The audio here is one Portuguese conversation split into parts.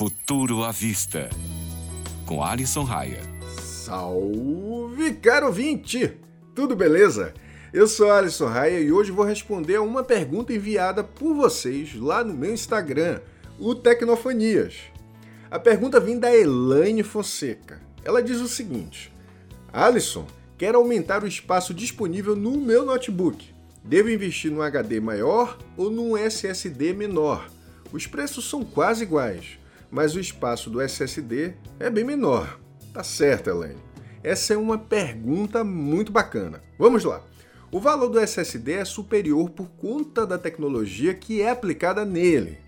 Futuro à Vista, com Alisson Raia. Salve, caro ouvinte! Tudo beleza? Eu sou Alisson Raia e hoje vou responder a uma pergunta enviada por vocês lá no meu Instagram, o Tecnofanias. A pergunta vem da Elaine Fonseca. Ela diz o seguinte: Alisson, quero aumentar o espaço disponível no meu notebook. Devo investir num HD maior ou num SSD menor? Os preços são quase iguais mas o espaço do SSD é bem menor. Tá certo, Elaine. Essa é uma pergunta muito bacana. Vamos lá. O valor do SSD é superior por conta da tecnologia que é aplicada nele.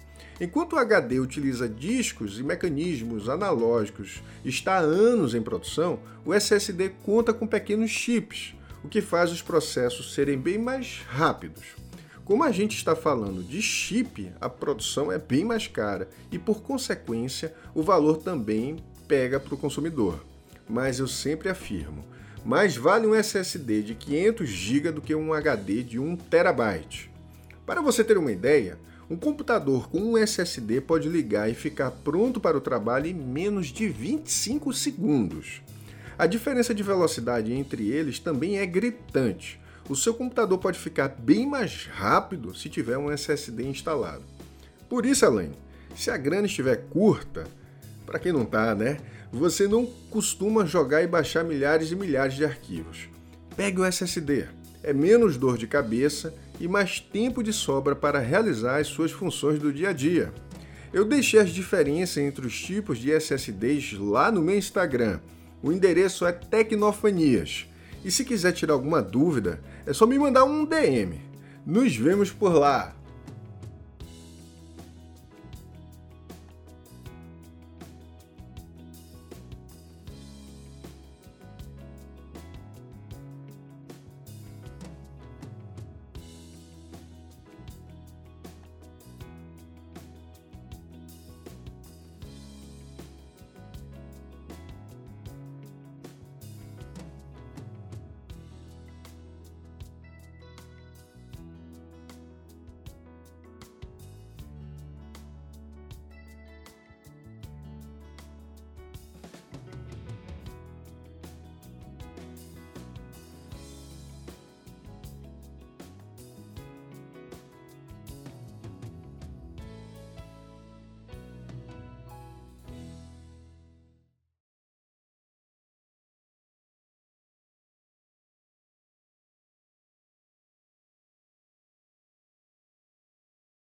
Enquanto o HD utiliza discos e mecanismos analógicos e está há anos em produção, o SSD conta com pequenos chips, o que faz os processos serem bem mais rápidos. Como a gente está falando de chip, a produção é bem mais cara e, por consequência, o valor também pega para o consumidor. Mas eu sempre afirmo, mais vale um SSD de 500 GB do que um HD de 1 TB. Para você ter uma ideia, um computador com um SSD pode ligar e ficar pronto para o trabalho em menos de 25 segundos. A diferença de velocidade entre eles também é gritante o seu computador pode ficar bem mais rápido se tiver um SSD instalado. Por isso, Elaine, se a grana estiver curta, para quem não tá, né? Você não costuma jogar e baixar milhares e milhares de arquivos. Pegue o SSD. É menos dor de cabeça e mais tempo de sobra para realizar as suas funções do dia a dia. Eu deixei as diferenças entre os tipos de SSDs lá no meu Instagram. O endereço é Tecnofanias. E se quiser tirar alguma dúvida, é só me mandar um DM. Nos vemos por lá!